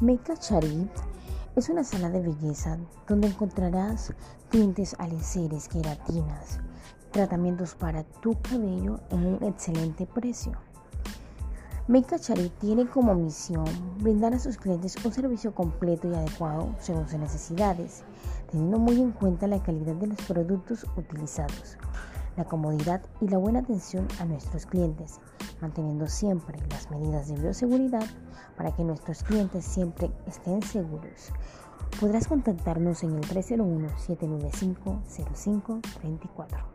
Meika Charit es una sala de belleza donde encontrarás tintes aliceres, queratinas, tratamientos para tu cabello en un excelente precio. Meika Charit tiene como misión brindar a sus clientes un servicio completo y adecuado según sus necesidades, teniendo muy en cuenta la calidad de los productos utilizados, la comodidad y la buena atención a nuestros clientes, manteniendo siempre las medidas de bioseguridad para que nuestros clientes siempre estén seguros. Podrás contactarnos en el 301-795-0534.